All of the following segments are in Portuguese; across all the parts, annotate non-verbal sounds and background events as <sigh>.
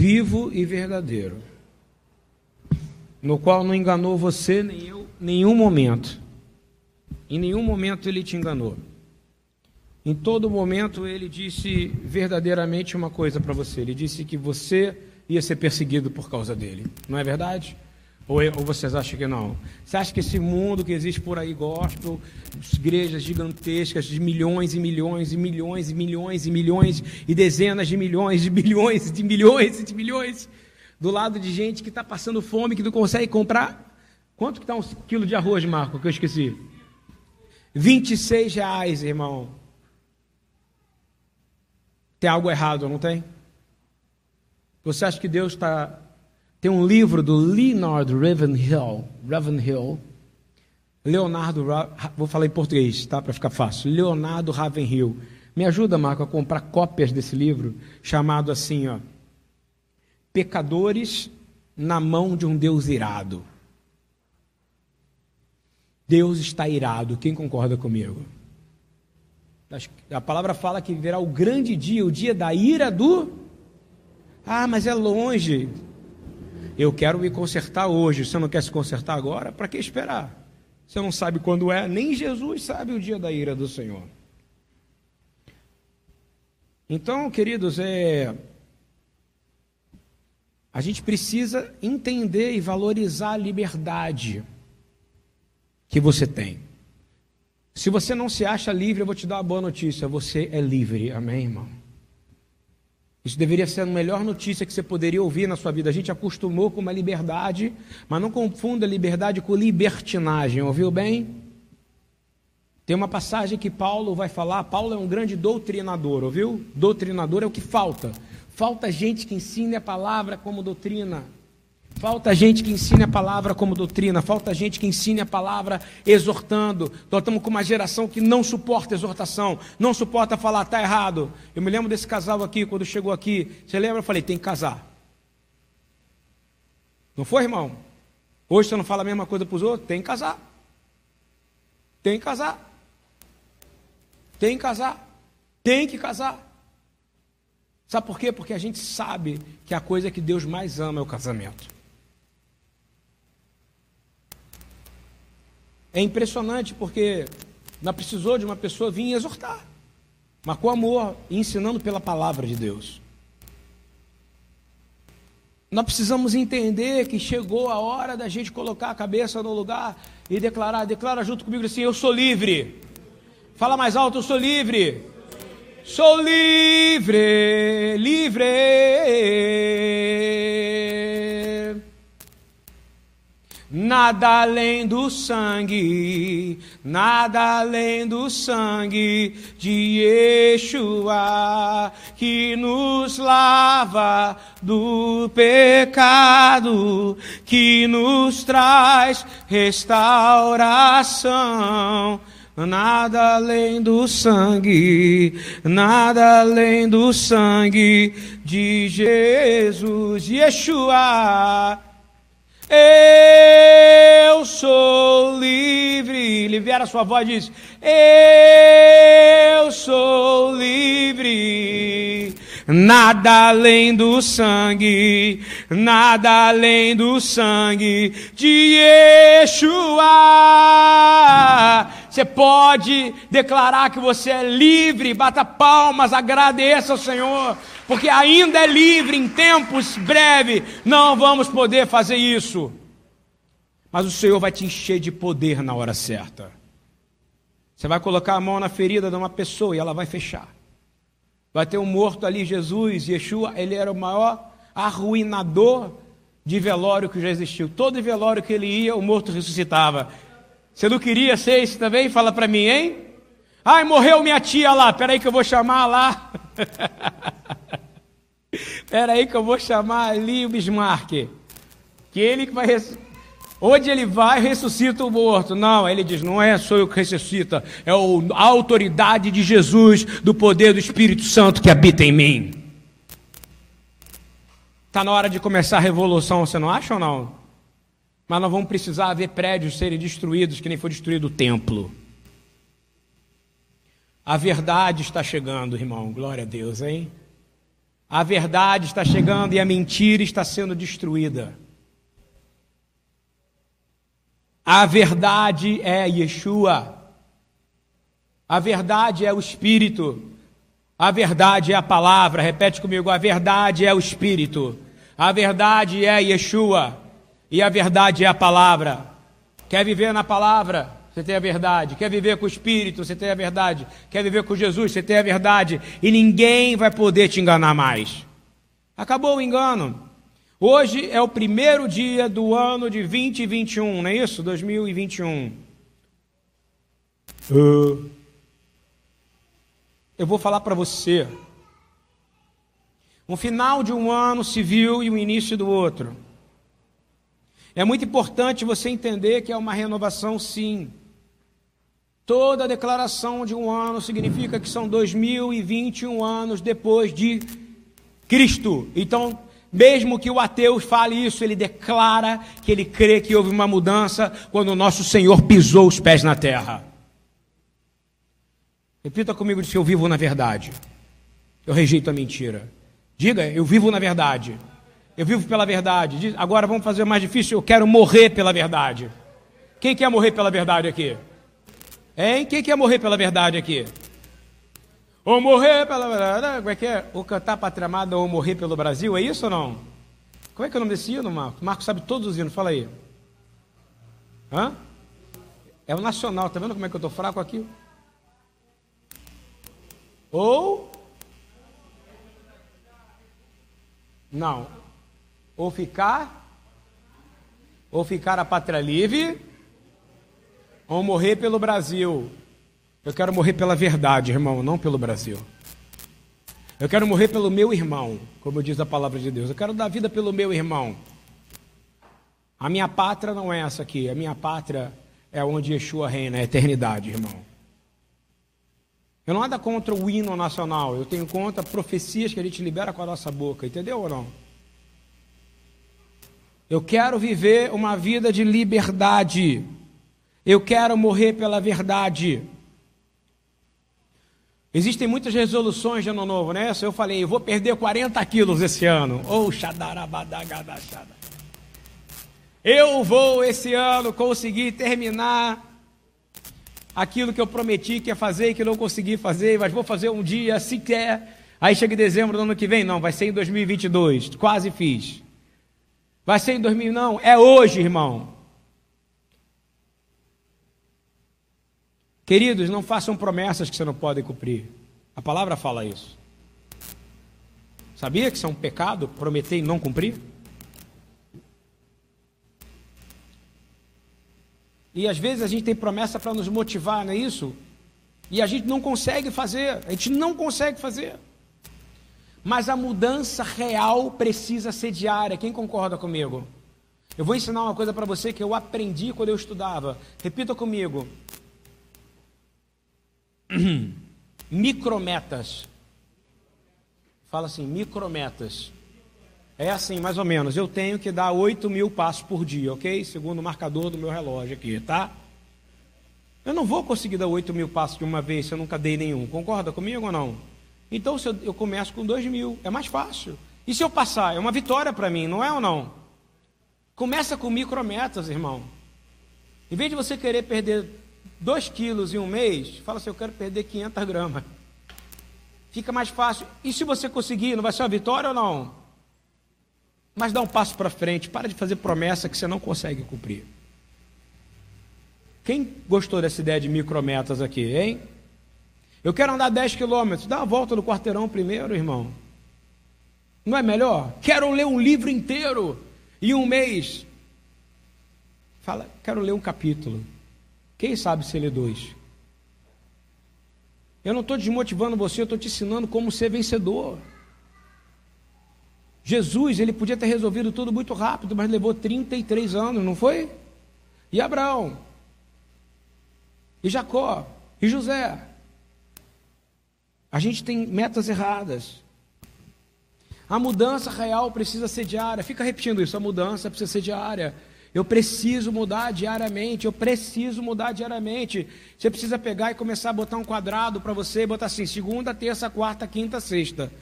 vivo e verdadeiro, no qual não enganou você nem eu, nenhum momento. Em nenhum momento ele te enganou. Em todo momento ele disse verdadeiramente uma coisa para você. Ele disse que você ia ser perseguido por causa dele. Não é verdade? Ou, ou vocês acham que não? Você acha que esse mundo que existe por aí, gospel, igrejas gigantescas de milhões e milhões e milhões e milhões e milhões e dezenas de milhões de bilhões de milhões e de milhões, do lado de gente que está passando fome, que não consegue comprar? Quanto que está um quilo de arroz, Marco, que eu esqueci? 26 reais, irmão. Tem algo errado, não tem? Você acha que Deus está. Tem um livro do Leonard Ravenhill, Ravenhill, Leonardo, vou falar em português, tá? Para ficar fácil. Leonardo Ravenhill. Me ajuda, Marco, a comprar cópias desse livro, chamado assim, ó. Pecadores na mão de um Deus irado. Deus está irado. Quem concorda comigo? A palavra fala que virá o grande dia, o dia da ira do. Ah, mas é longe. Eu quero me consertar hoje. Você não quer se consertar agora? Para que esperar? Você não sabe quando é, nem Jesus sabe o dia da ira do Senhor. Então, queridos, é a gente precisa entender e valorizar a liberdade que você tem. Se você não se acha livre, eu vou te dar uma boa notícia: você é livre. Amém, irmão? Isso deveria ser a melhor notícia que você poderia ouvir na sua vida. A gente acostumou com uma liberdade, mas não confunda liberdade com libertinagem, ouviu bem? Tem uma passagem que Paulo vai falar. Paulo é um grande doutrinador, ouviu? Doutrinador é o que falta. Falta gente que ensine a palavra como doutrina. Falta gente que ensine a palavra como doutrina, falta gente que ensine a palavra exortando. Nós estamos com uma geração que não suporta exortação, não suporta falar, está errado. Eu me lembro desse casal aqui, quando chegou aqui. Você lembra? Eu falei, tem que casar. Não foi, irmão? Hoje você não fala a mesma coisa para os outros? Tem que casar. Tem que casar. Tem que casar. Tem que casar. Sabe por quê? Porque a gente sabe que a coisa que Deus mais ama é o casamento. É impressionante porque não precisou de uma pessoa vir exortar, mas com amor, ensinando pela palavra de Deus. Nós precisamos entender que chegou a hora da gente colocar a cabeça no lugar e declarar, declara junto comigo assim: Eu sou livre. Fala mais alto, eu sou livre. Sou livre, livre. Nada além do sangue, nada além do sangue de Yeshua, que nos lava do pecado, que nos traz restauração. Nada além do sangue, nada além do sangue de Jesus, Yeshua. Eu sou livre. Libera sua voz diz: Eu sou livre. Nada além do sangue, nada além do sangue de Yeshua. Você pode declarar que você é livre, bata palmas, agradeça ao Senhor porque ainda é livre em tempos breves, não vamos poder fazer isso. Mas o Senhor vai te encher de poder na hora certa. Você vai colocar a mão na ferida de uma pessoa e ela vai fechar. Vai ter um morto ali, Jesus, Yeshua, ele era o maior arruinador de velório que já existiu. Todo velório que ele ia, o morto ressuscitava. Você não queria ser esse também? Fala para mim, hein? Ai, morreu minha tia lá, peraí que eu vou chamar lá. <laughs> Espera aí que eu vou chamar ali o Bismarck. Que ele que vai. Onde ele vai, ressuscita o morto. Não, ele diz: não é só eu que ressuscita, é a autoridade de Jesus, do poder do Espírito Santo que habita em mim. Está na hora de começar a revolução, você não acha ou não? Mas nós vamos precisar ver prédios serem destruídos, que nem foi destruído o templo. A verdade está chegando, irmão. Glória a Deus, hein? A verdade está chegando e a mentira está sendo destruída. A verdade é Yeshua. A verdade é o Espírito. A verdade é a palavra. Repete comigo: a verdade é o Espírito. A verdade é Yeshua. E a verdade é a palavra. Quer viver na palavra? Você tem a verdade. Quer viver com o Espírito? Você tem a verdade. Quer viver com Jesus? Você tem a verdade. E ninguém vai poder te enganar mais. Acabou o engano. Hoje é o primeiro dia do ano de 2021, não é isso? 2021. Uh, eu vou falar para você. Um final de um ano civil e o início do outro. É muito importante você entender que é uma renovação, sim. Toda declaração de um ano significa que são 2021 anos depois de Cristo. Então, mesmo que o ateu fale isso, ele declara que ele crê que houve uma mudança quando o nosso Senhor pisou os pés na terra. Repita comigo se eu vivo na verdade. Eu rejeito a mentira. Diga, eu vivo na verdade. Eu vivo pela verdade. Agora vamos fazer mais difícil. Eu quero morrer pela verdade. Quem quer morrer pela verdade aqui? Hein? Quem quer morrer pela verdade aqui? Ou morrer pela verdade. Como é que é? Ou cantar pátria amada ou morrer pelo Brasil, é isso ou não? Como é que é o nome desse hino, Marco? Marco sabe todos os hinos, fala aí. Hã? É o nacional, tá vendo como é que eu estou fraco aqui? Ou. Não. Ou ficar. Ou ficar a pátria livre ou morrer pelo Brasil. Eu quero morrer pela verdade, irmão, não pelo Brasil. Eu quero morrer pelo meu irmão, como diz a palavra de Deus. Eu quero dar vida pelo meu irmão. A minha pátria não é essa aqui. A minha pátria é onde Yeshua reina, é a eternidade, irmão. Eu não nada contra o hino nacional. Eu tenho contra profecias que a gente libera com a nossa boca. Entendeu ou não? Eu quero viver uma vida de liberdade. Eu quero morrer pela verdade. Existem muitas resoluções de ano novo, né? Eu falei, eu vou perder 40 quilos esse ano. Ou xadarabadagadachada. Eu vou esse ano conseguir terminar aquilo que eu prometi que ia fazer e que não consegui fazer, mas vou fazer um dia sequer. Aí chega em dezembro do ano que vem, não, vai ser em 2022. Quase fiz. Vai ser em 2000, não, é hoje, irmão. Queridos, não façam promessas que você não pode cumprir. A palavra fala isso. Sabia que isso é um pecado prometer e não cumprir? E às vezes a gente tem promessa para nos motivar, não é isso? E a gente não consegue fazer, a gente não consegue fazer. Mas a mudança real precisa ser diária. Quem concorda comigo? Eu vou ensinar uma coisa para você que eu aprendi quando eu estudava. Repita comigo. <clears throat> micrometas. Fala assim, micrometas. É assim, mais ou menos. Eu tenho que dar 8 mil passos por dia, ok? Segundo o marcador do meu relógio aqui, tá? Eu não vou conseguir dar 8 mil passos de uma vez se eu nunca dei nenhum. Concorda comigo ou não? Então se eu, eu começo com 2 mil, é mais fácil. E se eu passar? É uma vitória para mim, não é ou não? Começa com micrometas, irmão. Em vez de você querer perder 2 quilos em um mês, fala assim, eu quero perder 500 gramas. Fica mais fácil. E se você conseguir, não vai ser uma vitória ou não? Mas dá um passo para frente, para de fazer promessa que você não consegue cumprir. Quem gostou dessa ideia de micrometas aqui, hein? Eu quero andar 10 quilômetros, dá uma volta no quarteirão primeiro, irmão. Não é melhor? Quero ler um livro inteiro em um mês. Fala, quero ler um capítulo. Quem sabe se ele dois? Eu não estou desmotivando você, eu estou te ensinando como ser vencedor. Jesus, ele podia ter resolvido tudo muito rápido, mas levou 33 anos, não foi? E Abraão? E Jacó? E José? A gente tem metas erradas. A mudança real precisa ser diária. Fica repetindo isso, a mudança precisa ser diária. Eu preciso mudar diariamente, eu preciso mudar diariamente. Você precisa pegar e começar a botar um quadrado para você, botar assim, segunda, terça, quarta, quinta, sexta.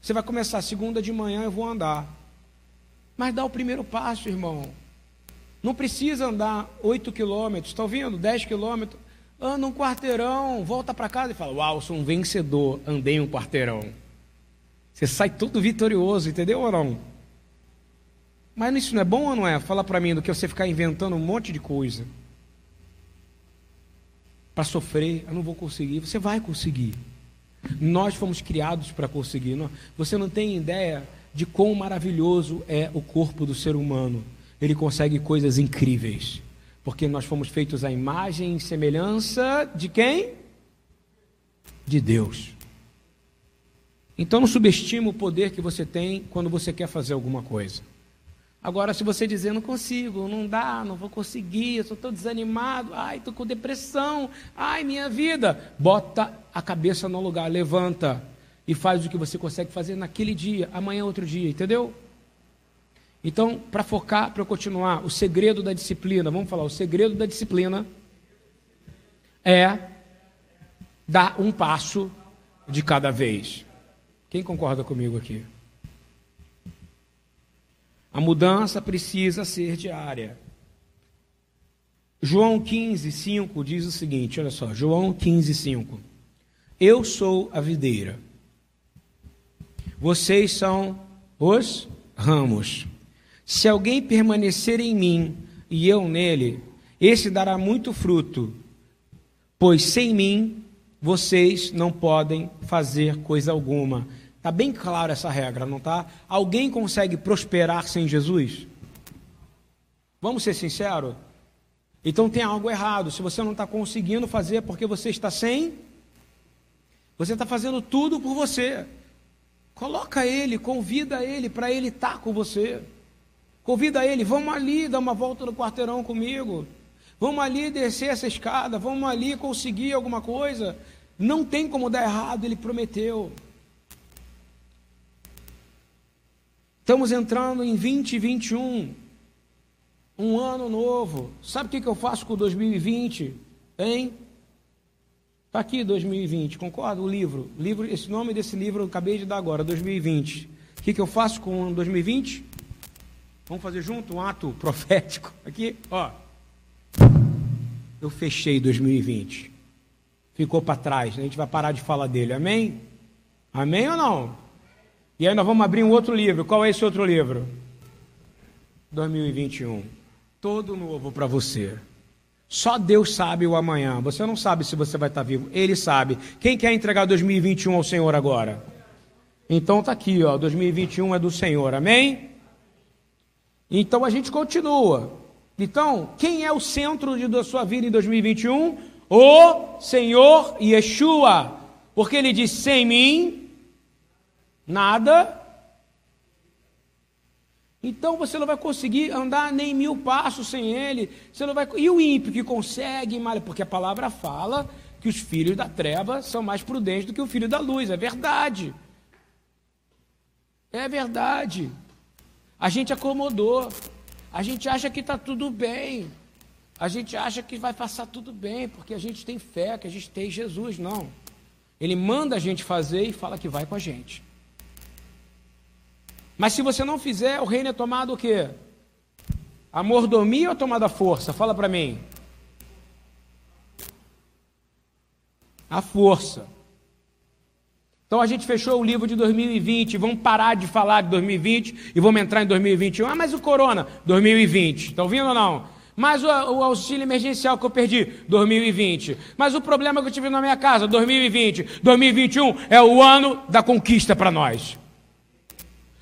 Você vai começar segunda de manhã, eu vou andar. Mas dá o primeiro passo, irmão. Não precisa andar 8 quilômetros, está ouvindo? 10 quilômetros. Anda um quarteirão, volta para casa e fala: Uau, sou um vencedor, andei um quarteirão. Você sai todo vitorioso, entendeu ou não? Mas isso não é bom ou não é? Fala para mim do que você ficar inventando um monte de coisa. Para sofrer, eu não vou conseguir. Você vai conseguir. Nós fomos criados para conseguir. Você não tem ideia de quão maravilhoso é o corpo do ser humano. Ele consegue coisas incríveis. Porque nós fomos feitos à imagem e semelhança de quem? De Deus. Então não subestime o poder que você tem quando você quer fazer alguma coisa. Agora, se você dizer, não consigo, não dá, não vou conseguir, eu estou desanimado, ai, estou com depressão, ai, minha vida, bota a cabeça no lugar, levanta e faz o que você consegue fazer naquele dia, amanhã é outro dia, entendeu? Então, para focar, para continuar, o segredo da disciplina, vamos falar, o segredo da disciplina é dar um passo de cada vez. Quem concorda comigo aqui? A mudança precisa ser diária. João 15, 5 diz o seguinte: olha só, João 15, 5. Eu sou a videira, vocês são os ramos. Se alguém permanecer em mim e eu nele, esse dará muito fruto, pois sem mim vocês não podem fazer coisa alguma. Está bem claro essa regra, não está? Alguém consegue prosperar sem Jesus? Vamos ser sinceros? Então tem algo errado. Se você não está conseguindo fazer é porque você está sem, você está fazendo tudo por você. Coloca ele, convida ele para ele estar tá com você. Convida ele, vamos ali dar uma volta no quarteirão comigo. Vamos ali descer essa escada, vamos ali conseguir alguma coisa. Não tem como dar errado, ele prometeu. Estamos entrando em 2021, um ano novo. Sabe o que, eu faço com 2020? Hein? Está aqui 2020, concorda? O livro. livro. Esse nome desse livro eu acabei de dar agora, 2020. O que, que eu faço com 2020? Vamos fazer junto um ato profético <laughs> aqui? Ó. Eu fechei 2020. Ficou para trás, a gente vai parar de falar dele, amém? Amém ou não? E aí nós vamos abrir um outro livro. Qual é esse outro livro? 2021. Todo novo para você. Só Deus sabe o amanhã. Você não sabe se você vai estar vivo. Ele sabe. Quem quer entregar 2021 ao Senhor agora? Então tá aqui, ó. 2021 é do Senhor. Amém? Então a gente continua. Então, quem é o centro de, da sua vida em 2021? O Senhor Yeshua. Porque ele diz: sem mim Nada. Então você não vai conseguir andar nem mil passos sem ele. Você não vai. E o ímpio que consegue, porque a palavra fala que os filhos da treva são mais prudentes do que o filho da luz. É verdade. É verdade. A gente acomodou. A gente acha que está tudo bem. A gente acha que vai passar tudo bem, porque a gente tem fé, que a gente tem Jesus. Não. Ele manda a gente fazer e fala que vai com a gente. Mas se você não fizer, o reino é tomado o quê? A mordomia ou tomada a força? Fala para mim. A força. Então a gente fechou o livro de 2020, vamos parar de falar de 2020 e vamos entrar em 2021. Ah, mas o corona, 2020. Estão ouvindo ou não? Mas o, o, auxílio emergencial que eu perdi, 2020. Mas o problema que eu tive na minha casa, 2020. 2021 é o ano da conquista para nós.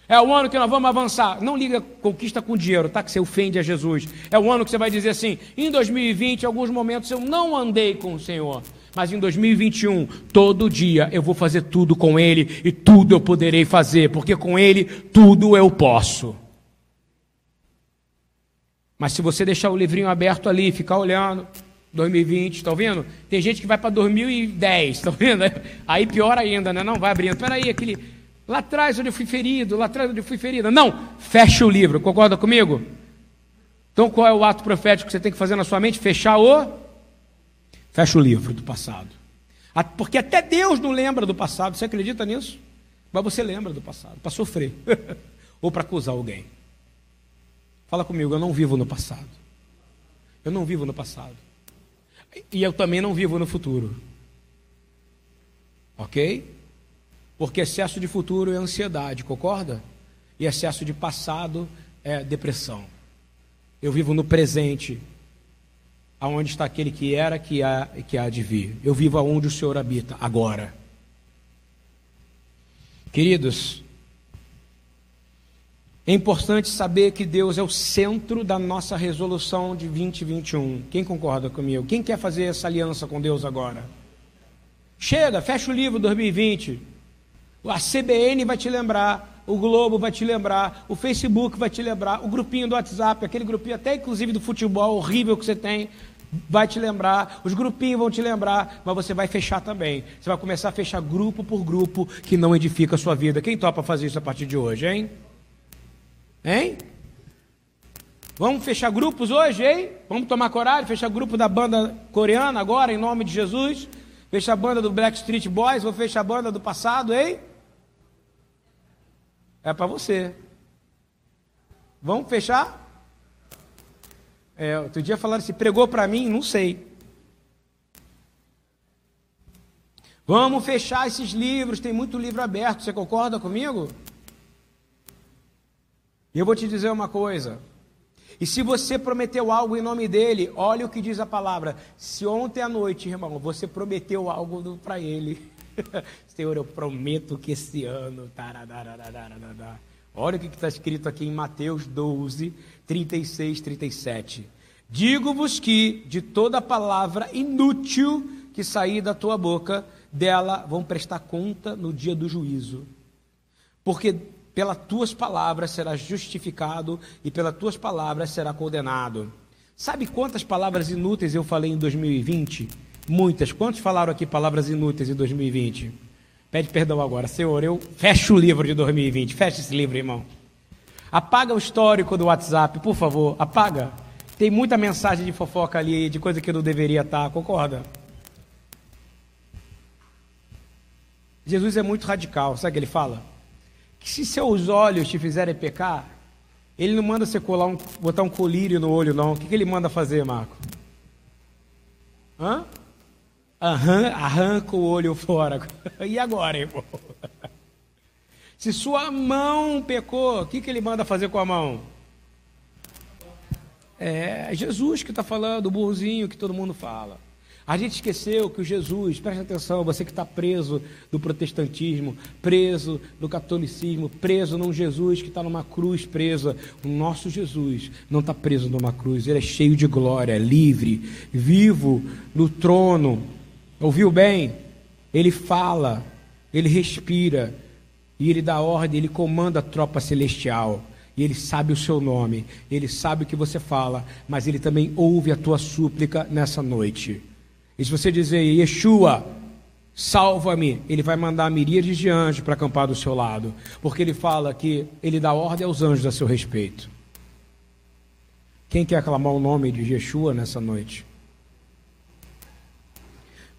É o ano que nós vamos avançar. Não liga conquista com dinheiro, tá? Que você ofende a Jesus. É o ano que você vai dizer assim: em 2020, em alguns momentos eu não andei com o Senhor. Mas em 2021, todo dia eu vou fazer tudo com Ele e tudo eu poderei fazer, porque com Ele tudo eu posso. Mas se você deixar o livrinho aberto ali, ficar olhando, 2020, está ouvindo? Tem gente que vai para 2010, está ouvindo? Aí pior ainda, né? Não vai abrindo. Peraí, aquele Lá atrás onde eu fui ferido, lá atrás onde eu fui ferida. Não, fecha o livro, concorda comigo? Então qual é o ato profético que você tem que fazer na sua mente? Fechar o. Fecha o livro do passado. Porque até Deus não lembra do passado, você acredita nisso? Mas você lembra do passado, para sofrer <laughs> ou para acusar alguém. Fala comigo, eu não vivo no passado. Eu não vivo no passado. E eu também não vivo no futuro. Ok? Porque excesso de futuro é ansiedade, concorda? E excesso de passado é depressão. Eu vivo no presente, aonde está aquele que era, que há e que há de vir. Eu vivo aonde o Senhor habita, agora. Queridos, é importante saber que Deus é o centro da nossa resolução de 2021. Quem concorda comigo? Quem quer fazer essa aliança com Deus agora? Chega, fecha o livro 2020. A CBN vai te lembrar, o Globo vai te lembrar, o Facebook vai te lembrar, o grupinho do WhatsApp, aquele grupinho até inclusive do futebol horrível que você tem, vai te lembrar, os grupinhos vão te lembrar, mas você vai fechar também. Você vai começar a fechar grupo por grupo que não edifica a sua vida. Quem topa fazer isso a partir de hoje, hein? Hein? Vamos fechar grupos hoje, hein? Vamos tomar coragem, fechar grupo da banda coreana agora, em nome de Jesus. Fechar a banda do Black Street Boys, vou fechar a banda do passado, hein? É para você. Vamos fechar? É, outro dia falaram assim, pregou para mim, não sei. Vamos fechar esses livros, tem muito livro aberto, você concorda comigo? E eu vou te dizer uma coisa. E se você prometeu algo em nome dele, olha o que diz a palavra. Se ontem à noite, irmão, você prometeu algo para ele, <laughs> Senhor, eu prometo que esse ano. Olha o que está escrito aqui em Mateus 12, 36, 37. Digo-vos que de toda palavra inútil que sair da tua boca, dela vão prestar conta no dia do juízo. Porque pelas tuas palavras serás justificado e pelas tuas palavras será condenado. Sabe quantas palavras inúteis eu falei em 2020? Muitas. Quantos falaram aqui palavras inúteis em 2020? Pede perdão agora. Senhor, eu fecho o livro de 2020. Fecha esse livro, irmão. Apaga o histórico do WhatsApp, por favor. Apaga. Tem muita mensagem de fofoca ali, de coisa que não deveria estar. Concorda? Jesus é muito radical. Sabe o que ele fala? Que se seus olhos te fizerem pecar, ele não manda você colar um, botar um colírio no olho, não. O que, que ele manda fazer, Marco? Hã? Arranca o olho fora. <laughs> E agora, irmão? Se sua mão pecou, o que, que ele manda fazer com a mão? É Jesus que está falando, o burrozinho que todo mundo fala. A gente esqueceu que o Jesus, preste atenção, você que está preso do protestantismo, preso do catolicismo, preso num Jesus que está numa cruz presa. O nosso Jesus não está preso numa cruz, ele é cheio de glória, livre, vivo no trono Ouviu bem? Ele fala, ele respira, e ele dá ordem, ele comanda a tropa celestial. E ele sabe o seu nome, ele sabe o que você fala, mas ele também ouve a tua súplica nessa noite. E se você dizer, Yeshua, salva-me, ele vai mandar miríades de anjos para acampar do seu lado, porque ele fala que ele dá ordem aos anjos a seu respeito. Quem quer aclamar o nome de Yeshua nessa noite?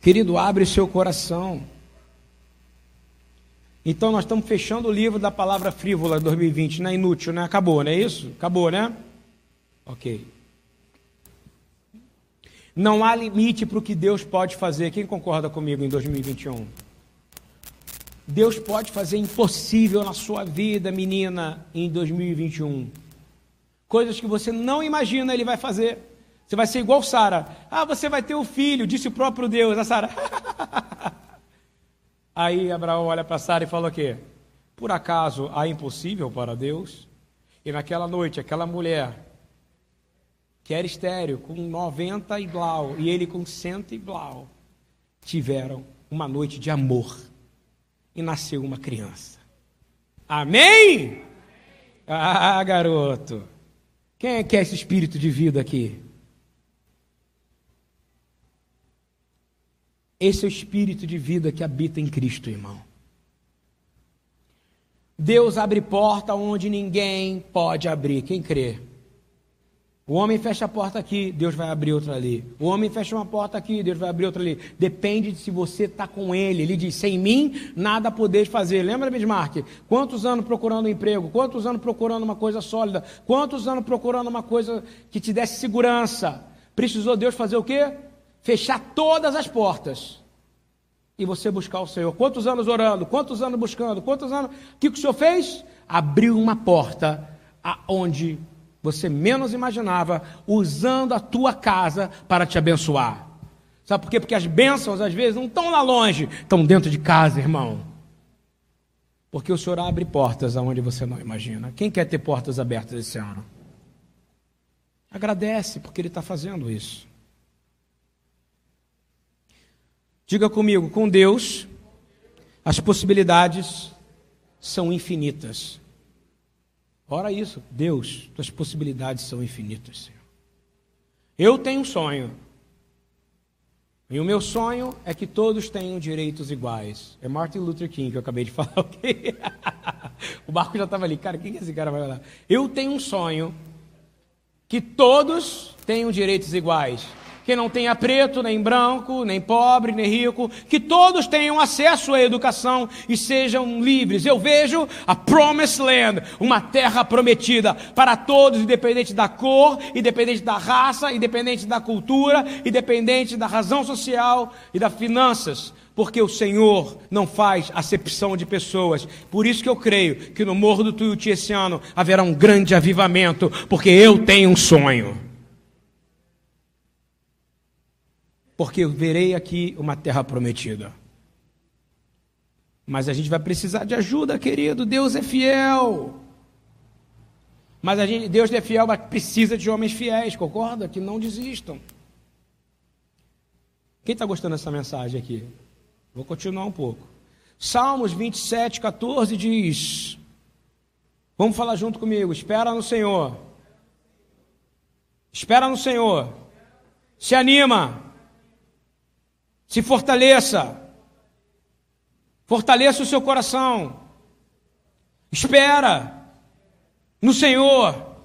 Querido, abre seu coração. Então nós estamos fechando o livro da palavra frívola 2020, não é inútil, né? Acabou, não é isso? Acabou, né? Ok. Não há limite para o que Deus pode fazer. Quem concorda comigo em 2021? Deus pode fazer impossível na sua vida, menina, em 2021. Coisas que você não imagina, Ele vai fazer. Você vai ser igual Sara. Ah, você vai ter um filho, disse o próprio Deus. A Sara. <laughs> Aí Abraão olha para Sara e fala o quê? Por acaso há impossível para Deus? E naquela noite, aquela mulher que era estéreo, com 90 e blau, e ele com 100 e blau, tiveram uma noite de amor. E nasceu uma criança. Amém? Ah, garoto. Quem é que é esse espírito de vida aqui? Esse é o espírito de vida que habita em Cristo, irmão. Deus abre porta onde ninguém pode abrir. Quem crê? O homem fecha a porta aqui, Deus vai abrir outra ali. O homem fecha uma porta aqui, Deus vai abrir outra ali. Depende de se você está com ele. Ele diz: sem mim, nada podeis fazer. Lembra, Bismarck? Quantos anos procurando um emprego? Quantos anos procurando uma coisa sólida? Quantos anos procurando uma coisa que te desse segurança? Precisou Deus fazer o quê? Fechar todas as portas. E você buscar o Senhor. Quantos anos orando? Quantos anos buscando? Quantos anos? O que, o Senhor fez? Abriu uma porta aonde você menos imaginava, usando a tua casa para te abençoar. Sabe por quê? Porque as bênçãos às vezes não estão lá longe, estão dentro de casa, irmão. Porque o Senhor abre portas aonde você não imagina. Quem quer ter portas abertas esse ano? Agradece, porque Ele está fazendo isso. Diga comigo, com Deus, as possibilidades são infinitas. Ora isso, Deus, tuas possibilidades são infinitas, Senhor. Eu tenho um sonho. E o meu sonho é que todos tenham direitos iguais. É Martin Luther King que eu acabei de <laughs> falar, ok? o Marco já estava ali, cara, quem que esse cara vai falar? Eu tenho um sonho que todos tenham direitos iguais que não tenha preto, nem branco, nem pobre, nem rico, que todos tenham acesso à educação e sejam livres. Eu vejo a Promised Land, uma terra prometida para todos, independente da cor, independente da raça, independente da cultura, independente da razão social e das finanças porque o Senhor não faz acepção de pessoas. Por isso que eu creio que no Morro do Tuiuti esse ano haverá um grande avivamento, porque eu tenho um sonho. Porque eu verei aqui uma terra prometida. Mas a gente vai precisar de ajuda, querido. Deus é fiel. Mas a gente, Deus é fiel, mas precisa de homens fiéis, concorda? Que não desistam. Quem está gostando dessa mensagem aqui? Vou continuar um pouco. Salmos 27, 14 diz: Vamos falar junto comigo. Espera no Senhor. Espera no Senhor. Se anima. Se fortaleça. Fortaleça o seu coração. Espera no Senhor.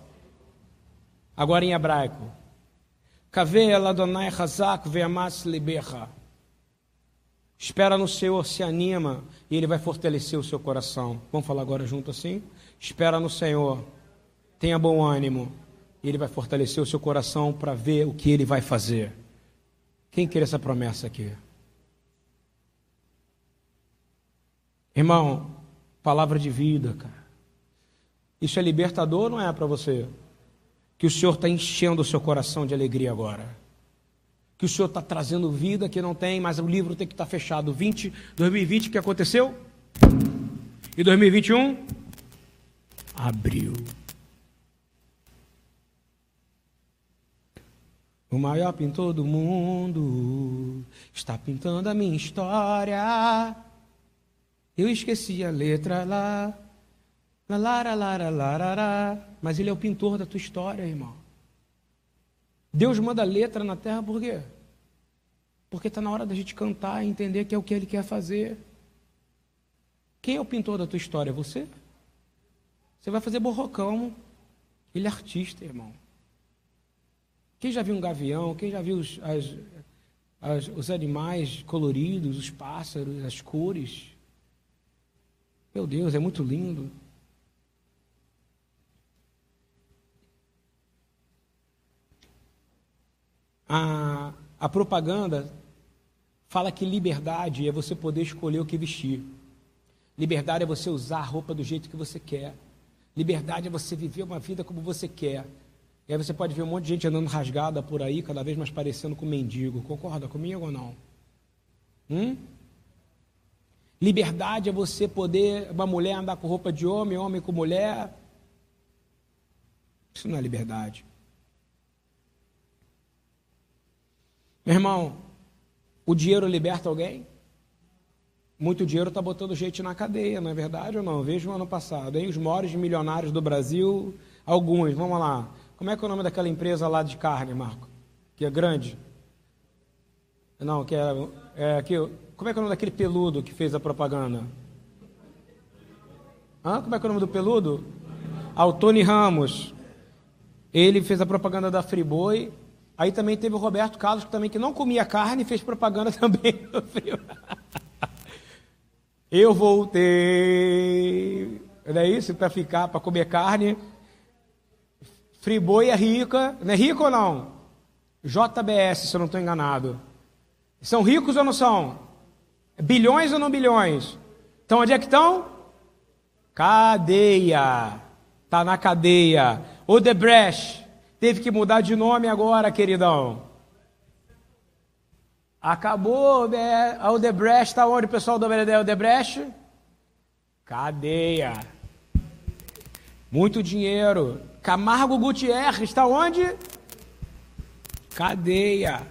Agora em hebraico. Espera no Senhor, se anima e Ele vai fortalecer o seu coração. Vamos falar agora junto assim? Espera no Senhor, tenha bom ânimo e Ele vai fortalecer o seu coração para ver o que Ele vai fazer. Quem quer essa promessa aqui? Irmão, palavra de vida, cara. Isso é libertador não é para você? Que o Senhor está enchendo o seu coração de alegria agora. Que o Senhor está trazendo vida que não tem, mas o livro tem que estar tá fechado. 20, 2020, o que aconteceu? E 2021? Abriu. O maior pintor do mundo está pintando a minha história. Eu esqueci a letra lá, lá, lara, lara, lara, mas ele é o pintor da tua história, irmão. Deus manda letra na terra por quê? Porque está na hora da gente cantar e entender que é o que ele quer fazer. Quem é o pintor da tua história? Você? Você vai fazer borrocão. Ele é artista, irmão. Quem já viu um gavião? Quem já viu os, as, as, os animais coloridos, os pássaros, as cores? Meu Deus, é muito lindo. A, a propaganda fala que liberdade é você poder escolher o que vestir. Liberdade é você usar a roupa do jeito que você quer. Liberdade é você viver uma vida como você quer. E aí você pode ver um monte de gente andando rasgada por aí, cada vez mais parecendo com mendigo. Concorda comigo ou não? Hum? Liberdade é você poder, uma mulher andar com roupa de homem, homem com mulher. Isso não é liberdade. Meu irmão, o dinheiro liberta alguém? Muito dinheiro está botando gente na cadeia, não é verdade ou não? Veja o ano passado, hein? Os maiores milionários do Brasil, alguns, vamos lá. Como é que é o nome daquela empresa lá de carne, Marco? Que é grande? Não, que é, é que, como é que é o nome daquele peludo que fez a propaganda? Hã? Como é que é o nome do peludo? Ah, o Tony Ramos. Ele fez a propaganda da Friboi. Aí também teve o Roberto Carlos, que também que não comia carne, fez propaganda <laughs> também do Friboi. Eu voltei. Não é isso? Para ficar, para comer carne. Friboi é rica. Não é rico ou não? JBS, se eu não estou enganado. São ricos ou não são? Bilhões ou não bilhões? Então onde é que estão? Cadeia. Está na cadeia. Odebrecht. Teve que mudar de nome agora, queridão. Acabou né? a Odebrecht. Está onde o pessoal do Odebrecht? Cadeia. Muito dinheiro. Camargo Gutierrez está onde? Cadeia.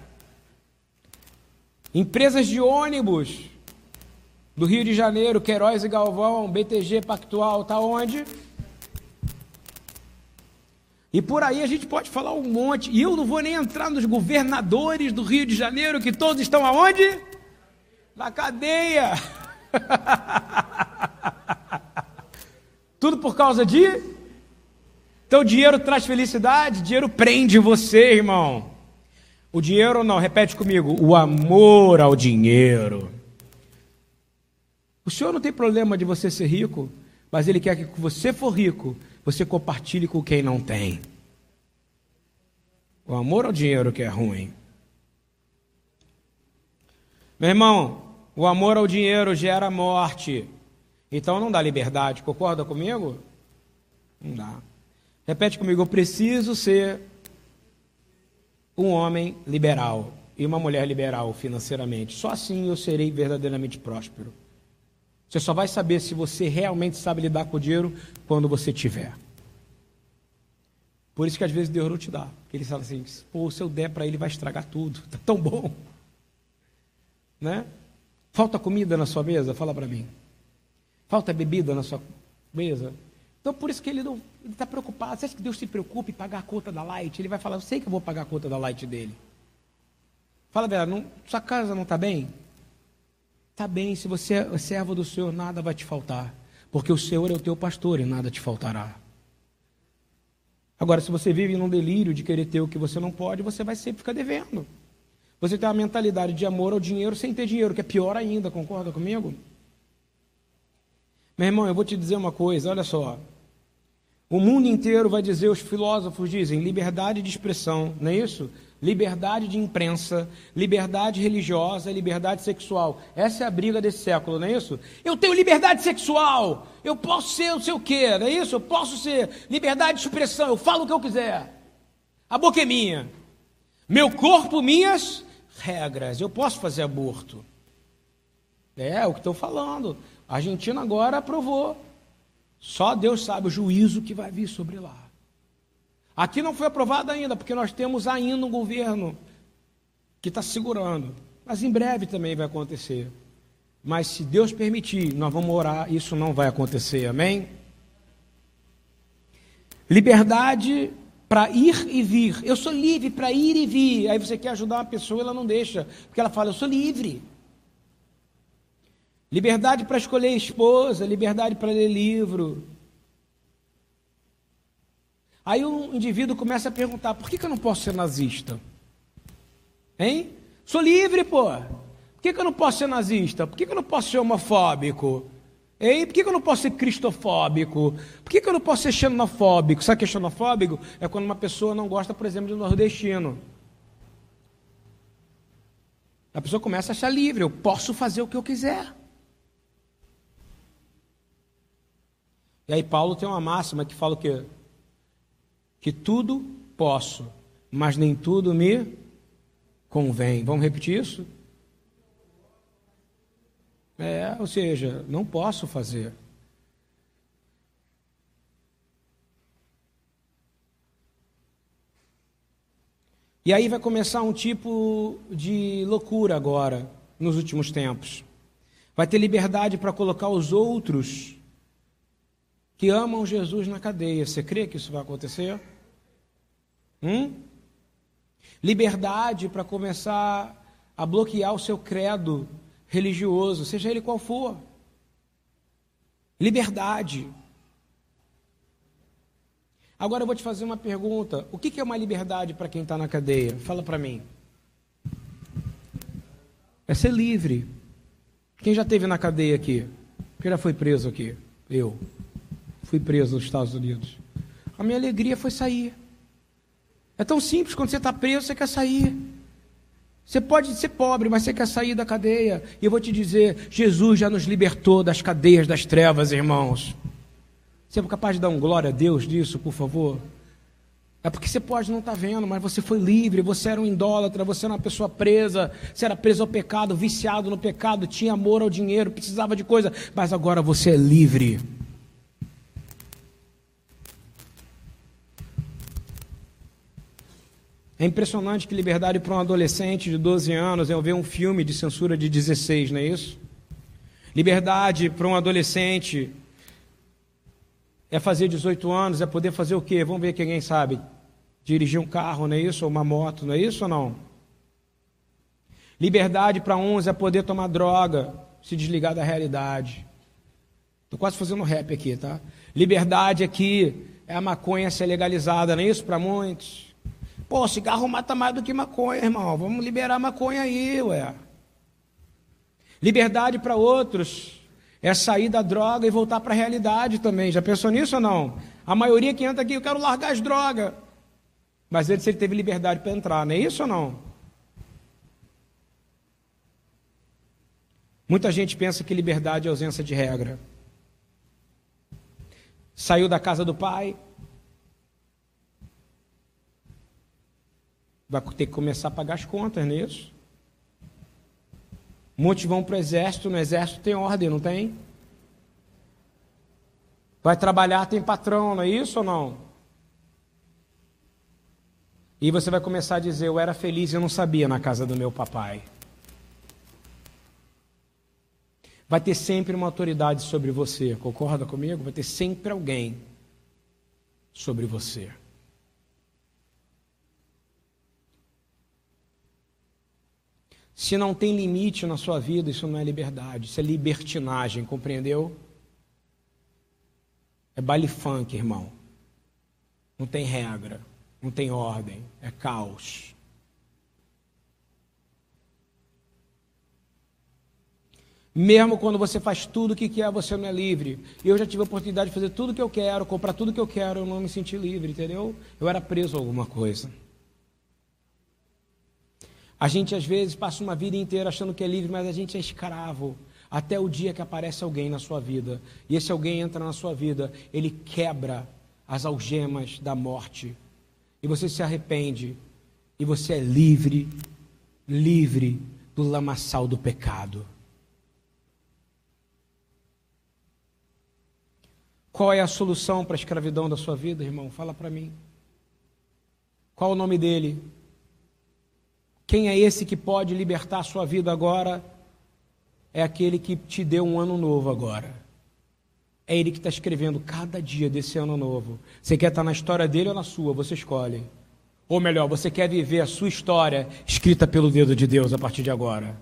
Empresas de ônibus do Rio de Janeiro, Queiroz e Galvão, BTG Pactual, está onde? E por aí a gente pode falar um monte. E eu não vou nem entrar nos governadores do Rio de Janeiro, que todos estão aonde? Na cadeia. <laughs> Tudo por causa de. Então, dinheiro traz felicidade, dinheiro prende você, irmão. O dinheiro não, repete comigo, o amor ao dinheiro. O Senhor não tem problema de você ser rico, mas Ele quer que você for rico, você compartilhe com quem não tem. O amor ao dinheiro que é ruim. Meu irmão, o amor ao dinheiro gera morte. Então não dá liberdade, concorda comigo? Não dá. Repete comigo, eu preciso ser um homem liberal e uma mulher liberal financeiramente. Só assim eu serei verdadeiramente próspero. Você só vai saber se você realmente sabe lidar com o dinheiro quando você tiver. Por isso que às vezes Deus não te dá. Porque ele fala assim, pô, se eu der para ele vai estragar tudo. <laughs> Tá tão bom. Né? Falta comida na sua mesa? Fala para mim. Falta bebida na sua mesa? Então, por isso que ele não está preocupado. Você acha que Deus se preocupa em pagar a conta da Light? Ele vai falar, eu sei que eu vou pagar a conta da Light dele. Fala, Vera, não, sua casa não está bem? Está bem, se você é servo do Senhor, nada vai te faltar. Porque o Senhor é o teu pastor e nada te faltará. Agora, se você vive num delírio de querer ter o que você não pode, você vai sempre ficar devendo. Você tem uma mentalidade de amor ao dinheiro sem ter dinheiro, que é pior ainda, concorda comigo? Meu irmão, eu vou te dizer uma coisa, olha só. O mundo inteiro vai dizer, os filósofos dizem, liberdade de expressão, não é isso? Liberdade de imprensa, liberdade religiosa, liberdade sexual. Essa é a briga desse século, não é isso? Eu tenho liberdade sexual, eu posso ser o quê, não é isso? Eu posso ser liberdade de expressão, eu falo o que eu quiser. A boca é minha. Meu corpo, minhas regras. Eu posso fazer aborto. É, é o que estou falando. A Argentina agora aprovou. Só Deus sabe o juízo que vai vir sobre lá. Aqui não foi aprovado ainda, porque nós temos ainda um governo que está segurando. Mas em breve também vai acontecer. Mas se Deus permitir, nós vamos orar, isso não vai acontecer. Amém? Liberdade para ir e vir. Eu sou livre para ir e vir. Aí você quer ajudar uma pessoa, ela não deixa, porque ela fala: Eu sou livre. Liberdade para escolher esposa, liberdade para ler livro. Aí o indivíduo começa a perguntar: por que, que eu não posso ser nazista? Hein? Sou livre, pô. Por que, que eu não posso ser nazista? Por que, que eu não posso ser homofóbico? Hein? Por que, que eu não posso ser cristofóbico? Por que, que eu não posso ser xenofóbico? Sabe o que é xenofóbico? É quando uma pessoa não gosta, por exemplo, de nordestino. A pessoa começa a achar livre, eu posso fazer o que eu quiser. E aí Paulo tem uma máxima que fala o quê? Que tudo posso, mas nem tudo me convém. Vamos repetir isso? É, ou seja, não posso fazer. E aí vai começar um tipo de loucura agora, nos últimos tempos. Vai ter liberdade para colocar os outros que amam Jesus na cadeia. Você crê que isso vai acontecer? Hum? Liberdade para começar a bloquear o seu credo religioso, seja ele qual for. Liberdade. Agora eu vou te fazer uma pergunta: o que é uma liberdade para quem está na cadeia? Fala para mim. É ser livre. Quem já esteve na cadeia aqui? Quem já foi preso aqui? Eu. Fui preso nos Estados Unidos. A minha alegria foi sair. É tão simples, quando você está preso, você quer sair. Você pode ser pobre, mas você quer sair da cadeia. E eu vou te dizer: Jesus já nos libertou das cadeias das trevas, irmãos. Você é capaz de dar um glória a Deus disso, por favor? É porque você pode não estar tá vendo, mas você foi livre, você era um idólatra, você era uma pessoa presa, você era preso ao pecado, viciado no pecado, tinha amor ao dinheiro, precisava de coisa, mas agora você é livre. É impressionante que liberdade para um adolescente de 12 anos é ver um filme de censura de 16, não é isso? Liberdade para um adolescente é fazer 18 anos, é poder fazer o quê? Vamos ver quem sabe. Dirigir um carro, não é isso? Ou uma moto, não é isso ou não? Liberdade para uns é poder tomar droga, se desligar da realidade. Estou quase fazendo rap aqui, tá? Liberdade aqui é a maconha ser legalizada, não é isso para muitos? Pô, cigarro mata mais do que maconha, irmão. Vamos liberar maconha aí, ué. Liberdade para outros é sair da droga e voltar para a realidade também. Já pensou nisso ou não? A maioria que entra aqui, eu quero largar as drogas. Mas se ele teve liberdade para entrar, não é isso ou não? Muita gente pensa que liberdade é ausência de regra. Saiu da casa do pai, vai ter que começar a pagar as contas nisso. Muitos vão para o exército, no exército tem ordem, não tem? Vai trabalhar, tem patrão, não é isso ou não? E você vai começar a dizer: Eu era feliz e eu não sabia na casa do meu papai. Vai ter sempre uma autoridade sobre você, concorda comigo? Vai ter sempre alguém sobre você. Se não tem limite na sua vida, isso não é liberdade, isso é libertinagem, compreendeu? É baile funk, irmão. Não tem regra, não tem ordem, é caos. Mesmo quando você faz tudo o que quer, você não é livre. Eu já tive a oportunidade de fazer tudo o que eu quero, comprar tudo o que eu quero, eu não me senti livre, entendeu? Eu era preso a alguma coisa. A gente às vezes passa uma vida inteira achando que é livre, mas a gente é escravo. Até o dia que aparece alguém na sua vida, e esse alguém entra na sua vida, ele quebra as algemas da morte, e você se arrepende, e você é livre, livre do lamaçal do pecado. Qual é a solução para a escravidão da sua vida, irmão? Fala para mim. Qual o nome dele? Quem é esse que pode libertar a sua vida agora? É aquele que te deu um ano novo agora. É ele que está escrevendo cada dia desse ano novo. Você quer estar na história dele ou na sua? Você escolhe. Ou melhor, você quer viver a sua história escrita pelo dedo de Deus a partir de agora.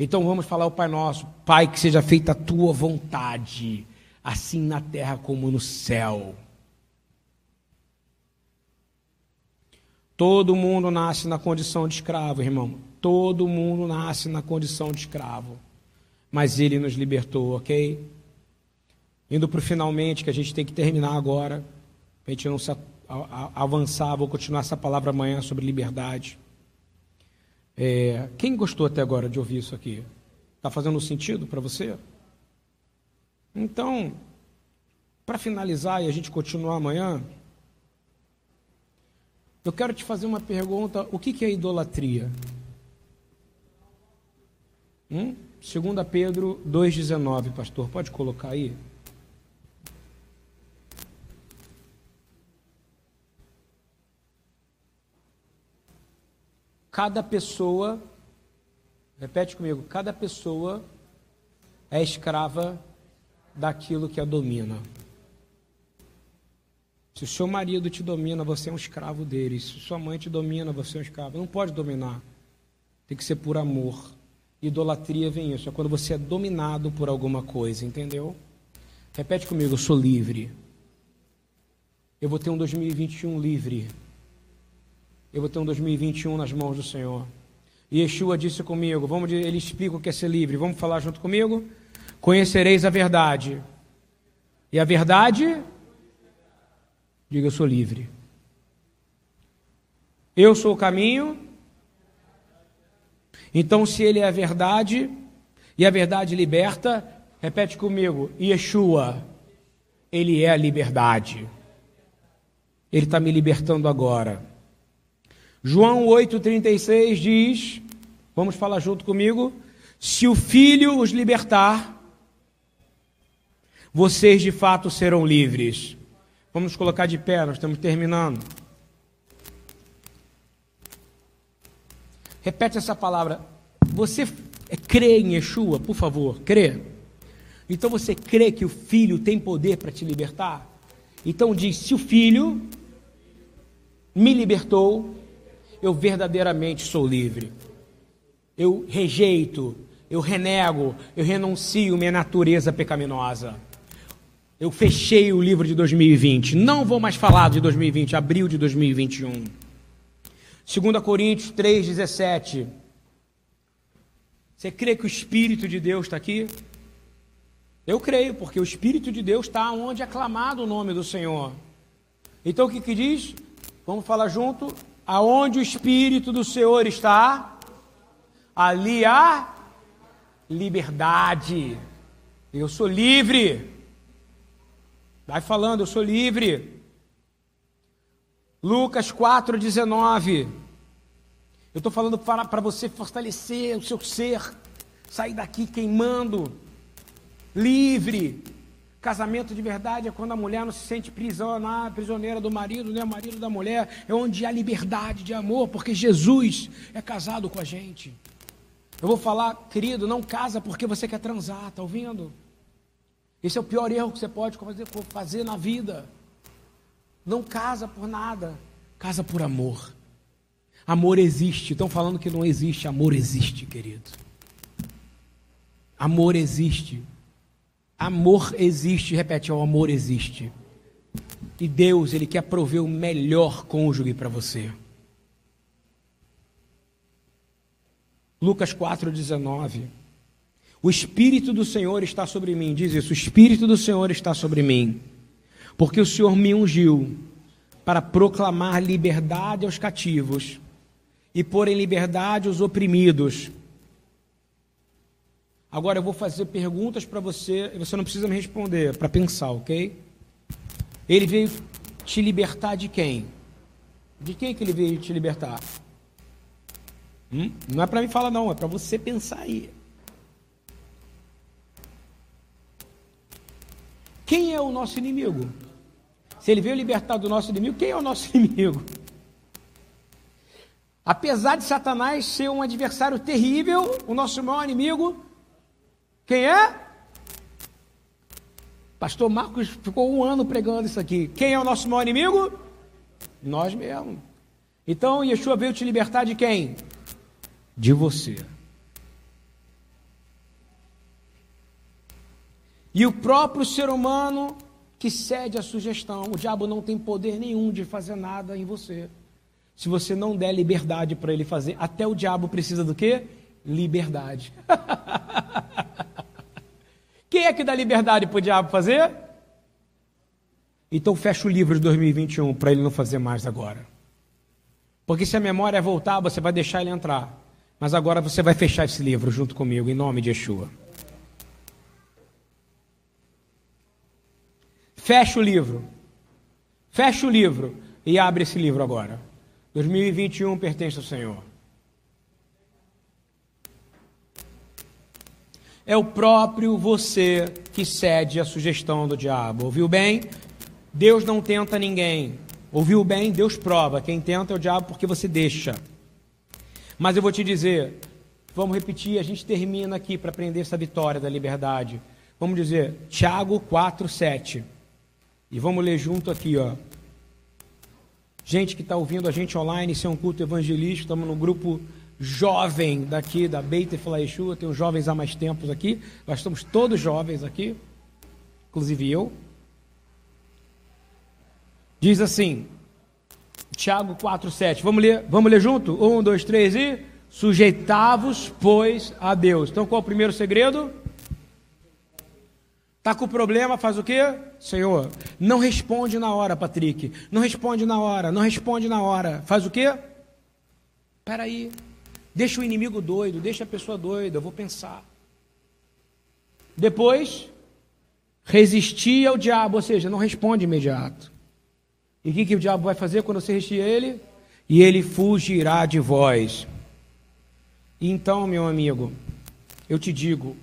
Então vamos falar o Pai Nosso. Pai, que seja feita a tua vontade, assim na terra como no céu. Todo mundo nasce na condição de escravo, irmão. Todo mundo nasce na condição de escravo. Mas ele nos libertou, ok? Indo para o finalmente, que a gente tem que terminar agora. A gente não se avançar, vou continuar essa palavra amanhã sobre liberdade. É, quem gostou até agora de ouvir isso aqui? Está fazendo sentido para você? Então, para finalizar e a gente continuar amanhã, eu quero te fazer uma pergunta: o que é idolatria? Hum? 2 Pedro 2,19, pastor, pode colocar aí? Cada pessoa, repete comigo, cada pessoa é escrava daquilo que a domina. Se o seu marido te domina, você é um escravo dele. Se sua mãe te domina, você é um escravo. Não pode dominar. Tem que ser por amor. Idolatria vem isso. É quando você é dominado por alguma coisa, entendeu? Repete comigo, eu sou livre. Eu vou ter um 2021 livre. Eu vou ter um 2021 nas mãos do Senhor. E Yeshua disse comigo, vamos, ele explica o que é ser livre. Vamos falar junto comigo? Conhecereis a verdade. E a verdade? Diga, eu sou livre. Eu sou o caminho. Então, se ele é a verdade, e a verdade liberta, repete comigo: Yeshua, ele é a liberdade. Ele está me libertando agora. João 8,36 diz: Vamos falar junto comigo. Se o Filho os libertar, vocês de fato serão livres. Vamos colocar de pé, nós estamos terminando. Repete essa palavra. Você crê em Yeshua, por favor, crê. Então você crê que o Filho tem poder para te libertar? Então diz: se o Filho me libertou, eu verdadeiramente sou livre. Eu rejeito, eu renego, eu renuncio minha natureza pecaminosa. Eu fechei o livro de 2020. Não vou mais falar de 2020, abril de 2021. 2 Coríntios 3,17. Você crê que o Espírito de Deus está aqui? Eu creio, porque o Espírito de Deus está onde é clamado o nome do Senhor. Então o que, que diz? Vamos falar junto. Aonde o Espírito do Senhor está, ali há liberdade. Eu sou livre. Vai falando, eu sou livre. Lucas 4,19. Eu estou falando para você fortalecer o seu ser, sair daqui queimando, livre. Casamento de verdade é quando a mulher não se sente prisioneira, prisioneira do marido, né? o marido da mulher. É onde há liberdade de amor, porque Jesus é casado com a gente. Eu vou falar, querido, não casa porque você quer transar, tá ouvindo? Esse é o pior erro que você pode fazer, na vida. Não casa por nada, casa por amor. Amor existe. Estão falando que não existe, amor existe, querido. Amor existe. Amor existe, repete, o amor existe. E Deus, Ele quer prover o melhor cônjuge para você. Lucas 4,19. O Espírito do Senhor está sobre mim, diz isso: o Espírito do Senhor está sobre mim porque o Senhor me ungiu para proclamar liberdade aos cativos e pôr em liberdade os oprimidos. Agora eu vou fazer perguntas para você, e você não precisa me responder, para pensar, ok? Ele veio te libertar de quem? De quem que ele veio te libertar? Hum? Não é para me falar, não, é para você pensar aí. Quem é o nosso inimigo? Se ele veio libertar do nosso inimigo, quem é o nosso <laughs> inimigo? Apesar de Satanás ser um adversário terrível, o nosso maior inimigo, quem é? Pastor Marcos ficou um ano pregando isso aqui. Quem é o nosso maior inimigo? Nós mesmos. Então Yeshua veio te libertar de quem? De você. E o próprio ser humano que cede à sugestão, o diabo não tem poder nenhum de fazer nada em você. Se você não der liberdade para ele fazer, até o diabo precisa do quê? Liberdade. <laughs> Quem é que dá liberdade para o diabo fazer? Então fecha o livro de 2021 para ele não fazer mais agora. Porque se a memória voltar, você vai deixar ele entrar. Mas agora você vai fechar esse livro junto comigo, em nome de Yeshua. Fecha o livro. Fecha o livro e abre esse livro agora. 2021 pertence ao Senhor. É o próprio você que cede à sugestão do diabo. Ouviu bem? Deus não tenta ninguém. Ouviu bem? Deus prova. Quem tenta é o diabo porque você deixa. Mas eu vou te dizer, vamos repetir, a gente termina aqui para aprender essa vitória da liberdade. Vamos dizer, Tiago 4, 7. E vamos ler junto aqui, ó. Gente que está ouvindo a gente online, isso é um culto evangelístico, estamos no grupo jovem daqui da Beita Flaexua, tem os jovens há mais tempos aqui, nós estamos todos jovens aqui, inclusive eu. Diz assim, Tiago 4,7. Vamos ler, vamos ler junto? Um, dois, três e. Sujeitavos, pois, a Deus. Então qual é o primeiro segredo? Está com problema, faz o quê? Senhor, não responde na hora, Patrick. Não responde na hora, não responde na hora. Faz o quê? Espera aí. Deixa o inimigo doido, deixa a pessoa doida, eu vou pensar. Depois, resistir ao diabo, ou seja, não responde imediato. E o que, que o diabo vai fazer quando você resistir a ele? E ele fugirá de vós. Então, meu amigo, eu te digo,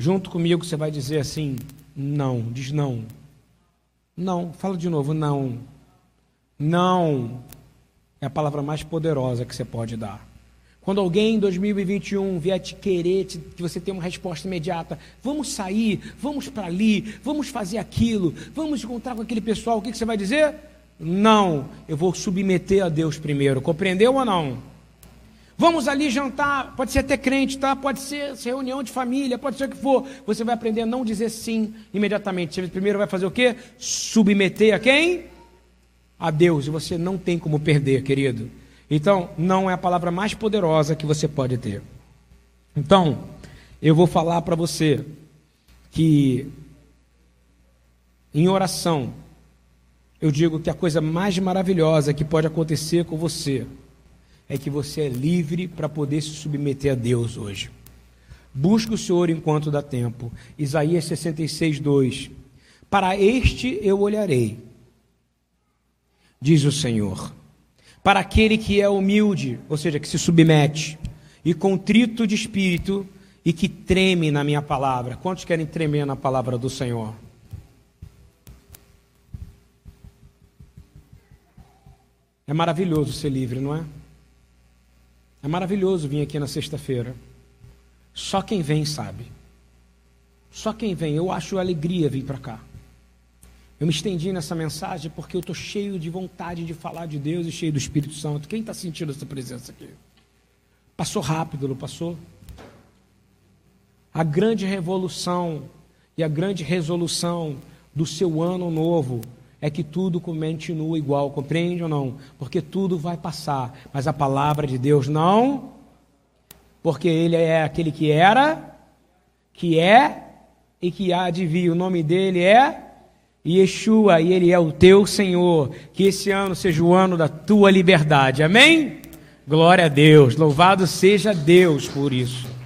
junto comigo você vai dizer assim: não, diz não. Não, fala de novo, não. Não é a palavra mais poderosa que você pode dar. Quando alguém em 2021 vier te querer, te, que você tenha uma resposta imediata, vamos sair, vamos para ali, vamos fazer aquilo, vamos encontrar com aquele pessoal, o que, que você vai dizer? Não, eu vou submeter a Deus primeiro, compreendeu ou não? Vamos ali jantar, pode ser até crente, tá? Pode ser reunião de família, pode ser o que for. Você vai aprender a não dizer sim imediatamente. Você primeiro vai fazer o quê? Submeter a quem? A Deus. E você não tem como perder, querido. Então, não é a palavra mais poderosa que você pode ter. Então, eu vou falar para você que em oração, eu digo que a coisa mais maravilhosa que pode acontecer com você é que você é livre para poder se submeter a Deus hoje. Busque o Senhor enquanto dá tempo. Isaías 66, 2. Para este eu olharei, diz o Senhor para aquele que é humilde, ou seja, que se submete, e contrito de espírito, e que treme na minha palavra. Quantos querem tremer na palavra do Senhor? É maravilhoso ser livre, não é? É maravilhoso vir aqui na sexta-feira. Só quem vem sabe. Só quem vem. Eu acho alegria vir para cá. Eu me estendi nessa mensagem porque eu estou cheio de vontade de falar de Deus e cheio do Espírito Santo. Quem está sentindo essa presença aqui? Passou rápido, não passou? A grande revolução e a grande resolução do seu ano novo é que tudo continua igual, compreende ou não? Porque tudo vai passar, mas a palavra de Deus não, porque Ele é aquele que era, que é e que há de vir. O nome dele é Yeshua, e Ele é o teu Senhor. Que esse ano seja o ano da tua liberdade. Amém? Glória a Deus. Louvado seja Deus por isso.